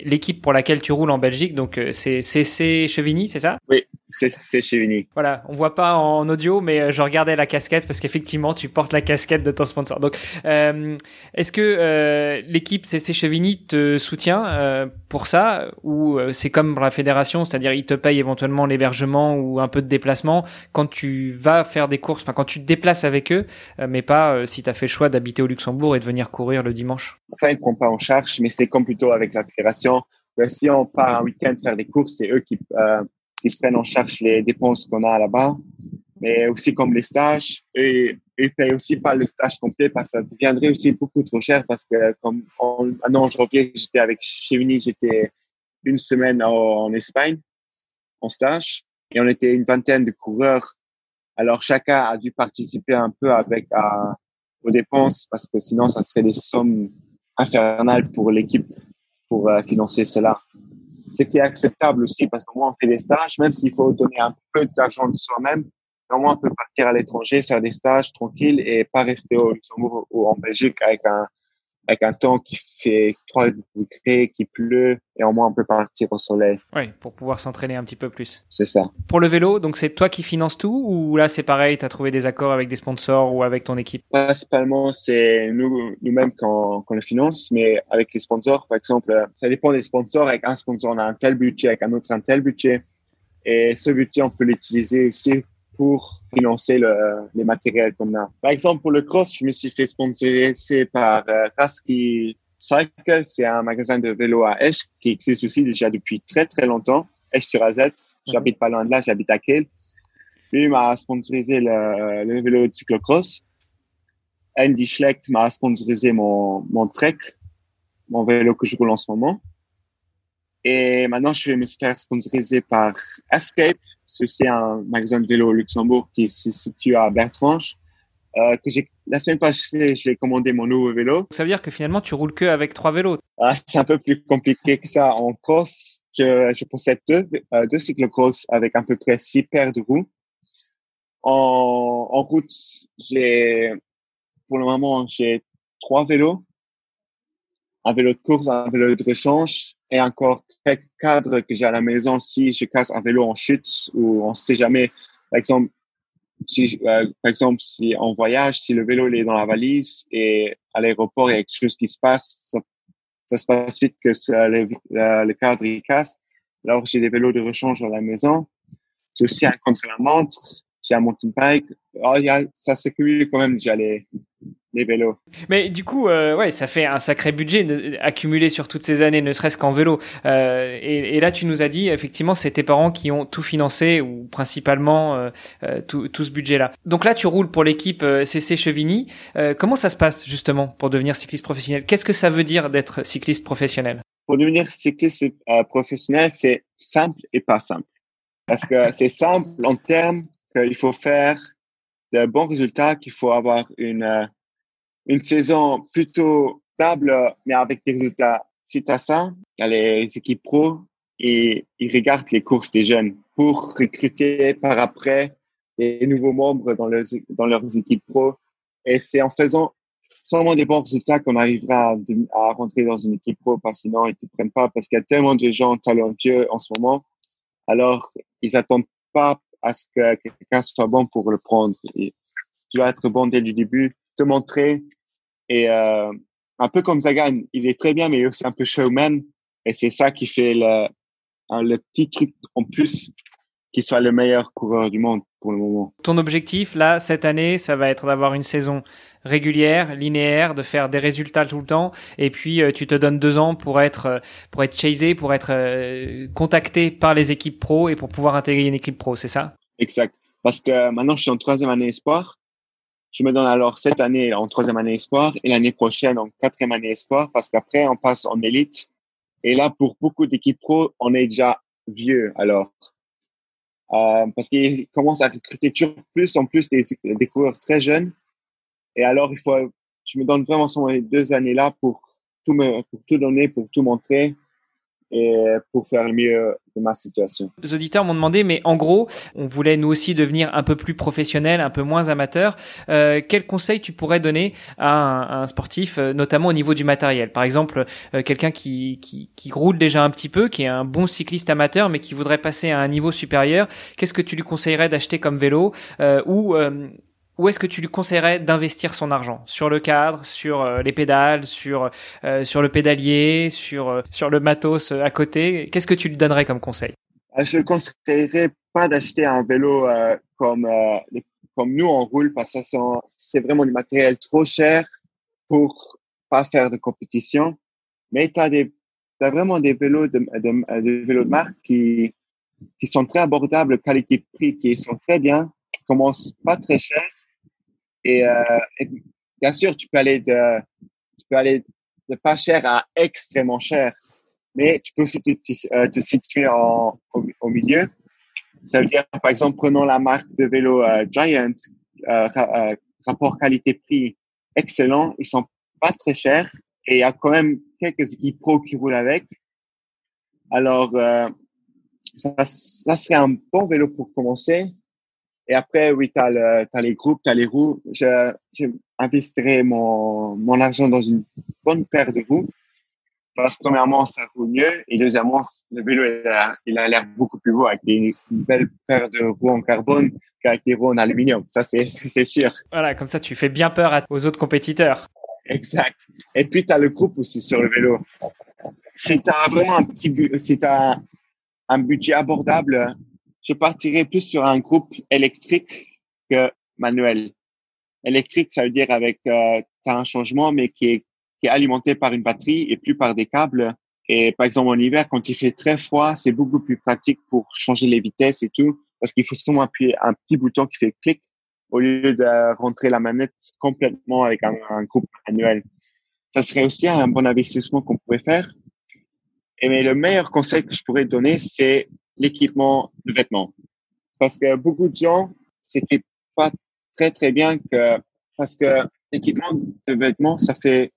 l'équipe pour laquelle tu roules en Belgique, donc euh, c'est CC Chevigny, c'est ça? Oui, c'est Chevigny. Voilà, on voit pas en audio, mais euh, je regardais la casquette parce qu'effectivement, tu portes la casquette de ton sponsor. Donc, euh, est-ce que euh, l'équipe CC Chevigny te soutient pour ça? Ou c'est comme pour la fédération, c'est-à-dire ils te payent éventuellement l'hébergement ou un peu de déplacement quand tu vas faire des courses, enfin quand tu te déplaces avec eux, mais pas si tu as fait le choix d'habiter au Luxembourg et de venir courir le dimanche? Ça, ils ne prennent pas en charge, mais c'est comme plutôt avec la fédération. si on part un week-end faire des courses, c'est eux qui, qui prennent en charge les dépenses qu'on a là-bas. Mais aussi comme les stages, et ils payent aussi pas le stage complet parce que ça deviendrait aussi beaucoup trop cher parce que comme en, un an janvier, j'étais avec Chevigny, j'étais une semaine en, Espagne en stage et on était une vingtaine de coureurs. Alors chacun a dû participer un peu avec aux dépenses parce que sinon ça serait des sommes infernales pour l'équipe pour euh, financer cela. C'était acceptable aussi parce qu'au moins on fait des stages, même s'il faut donner un peu d'argent de soi-même, au moins on peut partir à l'étranger, faire des stages tranquilles et pas rester au Luxembourg ou en Belgique avec un avec un temps qui fait 3 degrés, qui pleut, et au moins on peut partir au soleil. Oui, pour pouvoir s'entraîner un petit peu plus. C'est ça. Pour le vélo, donc c'est toi qui finances tout, ou là c'est pareil, tu as trouvé des accords avec des sponsors ou avec ton équipe? Principalement, c'est nous, nous-mêmes qu'on le finance, mais avec les sponsors, par exemple, ça dépend des sponsors. Avec un sponsor, on a un tel budget, avec un autre, un tel budget. Et ce budget, on peut l'utiliser aussi pour financer le, les matériels qu'on a. Par exemple, pour le cross, je me suis fait sponsoriser par euh, Rasky Cycle. C'est un magasin de vélo à Esch qui existe aussi déjà depuis très, très longtemps. Esch sur AZ. J'habite pas loin de là, j'habite à Kiel. Lui m'a sponsorisé le, le vélo de cyclocross. Andy Schleck m'a sponsorisé mon, mon Trek, mon vélo que je roule en ce moment. Et maintenant, je vais me faire sponsoriser par Escape. C'est un magasin de vélo au Luxembourg qui se situe à Bertrange. Euh, que la semaine passée, j'ai commandé mon nouveau vélo. Ça veut dire que finalement, tu roules que avec trois vélos. Ah, c'est un peu plus compliqué que ça. En course, je, je possède deux, euh, deux cyclocross avec à peu près six paires de roues. En, en route, j'ai, pour le moment, j'ai trois vélos. Un vélo de course, un vélo de rechange et encore quelques cadres que j'ai à la maison si je casse un vélo en chute ou on sait jamais. Par exemple, si, euh, on voyage, si le vélo est dans la valise et à l'aéroport il y a quelque chose qui se passe, ça, se passe vite que le, cadre il casse. Alors j'ai des vélos de rechange à la maison. J'ai aussi un contre-la-montre. J'ai un mountain bike. Oh, y ça s'accumule quand même déjà les, les vélos. Mais du coup, euh, ouais, ça fait un sacré budget accumulé sur toutes ces années, ne serait-ce qu'en vélo. Euh, et, et, là, tu nous as dit, effectivement, c'est tes parents qui ont tout financé ou principalement euh, tout, tout, ce budget-là. Donc là, tu roules pour l'équipe CC Chevigny. Comment ça se passe justement pour devenir cycliste professionnel? Qu'est-ce que ça veut dire d'être cycliste professionnel? Pour devenir cycliste professionnel, c'est simple et pas simple. Parce que c'est simple en termes qu'il faut faire de bons résultats, qu'il faut avoir une une saison plutôt stable, mais avec des résultats. Tu as ça, les équipes pro et ils regardent les courses des jeunes pour recruter par après des nouveaux membres dans leurs, dans leurs équipes pro. Et c'est en faisant seulement des bons résultats qu'on arrivera à, à, rentrer dans une équipe pro, parce que sinon ils te prennent pas, parce qu'il y a tellement de gens talentueux en ce moment. Alors, ils attendent pas à ce que quelqu'un soit bon pour le prendre. Tu dois être bon dès le début te montrer. Et euh, un peu comme Zagan, il est très bien, mais aussi un peu showman. Et c'est ça qui fait le, le petit truc en plus qu'il soit le meilleur coureur du monde pour le moment. Ton objectif, là, cette année, ça va être d'avoir une saison régulière, linéaire, de faire des résultats tout le temps. Et puis, euh, tu te donnes deux ans pour être, euh, pour être chasé, pour être euh, contacté par les équipes pro et pour pouvoir intégrer une équipe pro, c'est ça? Exact. Parce que maintenant, je suis en troisième année espoir. Je me donne alors cette année en troisième année espoir et l'année prochaine en quatrième année espoir parce qu'après on passe en élite. Et là, pour beaucoup d'équipes pro, on est déjà vieux alors. Euh, parce qu'ils commencent à recruter toujours plus en plus des, des coureurs très jeunes. Et alors, il faut, je me donne vraiment ces deux années-là pour tout me, pour tout donner, pour tout montrer et pour faire le mieux de ma situation. Les auditeurs m'ont demandé, mais en gros, on voulait nous aussi devenir un peu plus professionnel, un peu moins amateur. Euh, quel conseil tu pourrais donner à un, sportif, euh, notamment au niveau du matériel? Par exemple, euh, quelqu'un qui, qui, qui, roule déjà un petit peu, qui est un bon cycliste amateur, mais qui voudrait passer à un niveau supérieur. Qu'est-ce que tu lui conseillerais d'acheter comme vélo euh, ou où est-ce que tu lui conseillerais d'investir son argent? Sur le cadre, sur euh, les pédales, sur euh, sur le pédalier, sur euh, sur le matos à côté? Qu'est-ce que tu lui donnerais comme conseil? Je conseillerais pas d'acheter un vélo comme comme nous on roule parce que c'est vraiment du matériel trop cher pour pas faire de compétition. Mais tu as des as vraiment des vélos de, de, des vélos de marque qui, qui sont très abordables, qualité-prix, qui sont très bien, qui commencent pas très cher. Et, euh, bien sûr, tu peux aller de, tu peux aller de pas cher à extrêmement cher, mais tu peux aussi te, te, situer en, au, milieu. Ça veut dire, par exemple, prenons la marque de vélo euh, Giant, euh, euh, rapport qualité-prix excellent. Ils sont pas très chers et il y a quand même quelques équipes pro qui roulent avec. Alors, euh, ça, ça serait un bon vélo pour commencer. Et après, oui, tu as, as, les groupes, tu as les roues. Je, je investirais mon, mon argent dans une bonne paire de roues. Parce que premièrement, ça roule mieux. Et deuxièmement, le vélo, il a l'air beaucoup plus beau avec des, une belle paire de roues en carbone qu'avec des roues en aluminium. Ça, c'est sûr. Voilà, comme ça, tu fais bien peur aux autres compétiteurs. Exact. Et puis, tu as le groupe aussi sur le vélo. Si tu as vraiment un petit si as un budget abordable, je partirais plus sur un groupe électrique que manuel. Électrique, ça veut dire avec, euh, as un changement, mais qui est, qui est alimenté par une batterie et plus par des câbles. Et par exemple, en hiver, quand il fait très froid, c'est beaucoup plus pratique pour changer les vitesses et tout, parce qu'il faut seulement appuyer un petit bouton qui fait clic au lieu de rentrer la manette complètement avec un, un groupe manuel. Ça serait aussi un bon investissement qu'on pourrait faire. Et mais le meilleur conseil que je pourrais donner, c'est l'équipement de vêtements. Parce que beaucoup de gens s'équipent pas très très bien que parce que l'équipement de vêtements, ça fait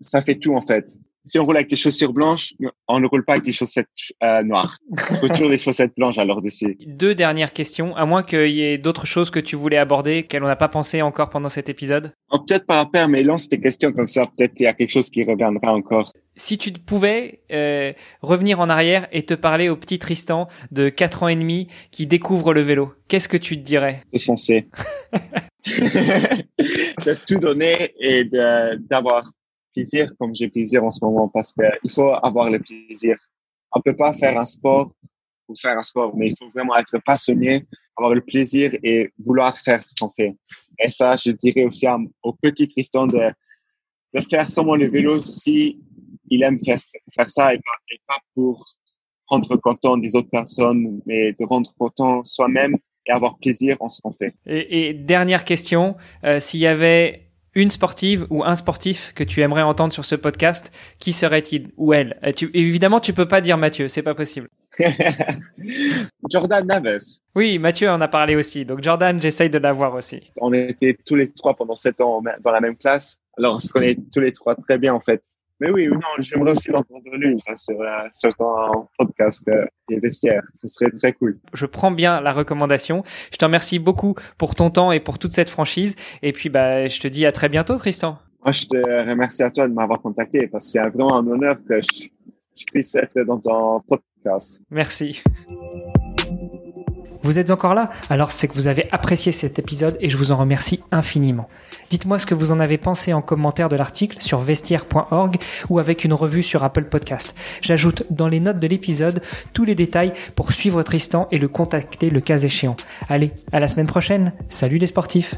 ça fait tout en fait. Si on roule avec des chaussures blanches, on ne roule pas avec des chaussettes euh, noires. Il faut toujours des chaussettes blanches alors dessus. Deux dernières questions, à moins qu'il y ait d'autres choses que tu voulais aborder, qu'elle n'a pas pensé encore pendant cet épisode. Oh, peut-être par rapport à mais lance tes questions comme ça. Peut-être il y a quelque chose qui reviendra encore si tu pouvais euh, revenir en arrière et te parler au petit Tristan de 4 ans et demi qui découvre le vélo, qu'est-ce que tu te dirais? De foncer. de tout donner et d'avoir plaisir comme j'ai plaisir en ce moment parce qu'il faut avoir le plaisir. On peut pas faire un sport pour faire un sport, mais il faut vraiment être passionné, avoir le plaisir et vouloir faire ce qu'on fait. Et ça, je dirais aussi au petit Tristan de, de faire seulement le vélo si il aime faire, faire ça et pas, pour rendre content des autres personnes, mais de rendre content soi-même et avoir plaisir en ce qu'on fait. Et, dernière question, euh, s'il y avait une sportive ou un sportif que tu aimerais entendre sur ce podcast, qui serait-il ou elle? Euh, tu, Évidemment, tu peux pas dire Mathieu, c'est pas possible. Jordan Naves. Oui, Mathieu en a parlé aussi. Donc Jordan, j'essaye de l'avoir aussi. On était tous les trois pendant sept ans dans la même classe. Alors on se connaît tous les trois très bien en fait. Mais oui, non, j'aimerais aussi l'entendre lui enfin, sur, euh, sur ton podcast euh, et vestiaire. Ce serait très cool. Je prends bien la recommandation. Je te remercie beaucoup pour ton temps et pour toute cette franchise. Et puis, bah, je te dis à très bientôt, Tristan. Moi, je te remercie à toi de m'avoir contacté parce que c'est vraiment un honneur que je, je puisse être dans ton podcast. Merci. Vous êtes encore là? Alors c'est que vous avez apprécié cet épisode et je vous en remercie infiniment. Dites-moi ce que vous en avez pensé en commentaire de l'article sur vestiaire.org ou avec une revue sur Apple Podcast. J'ajoute dans les notes de l'épisode tous les détails pour suivre Tristan et le contacter le cas échéant. Allez, à la semaine prochaine. Salut les sportifs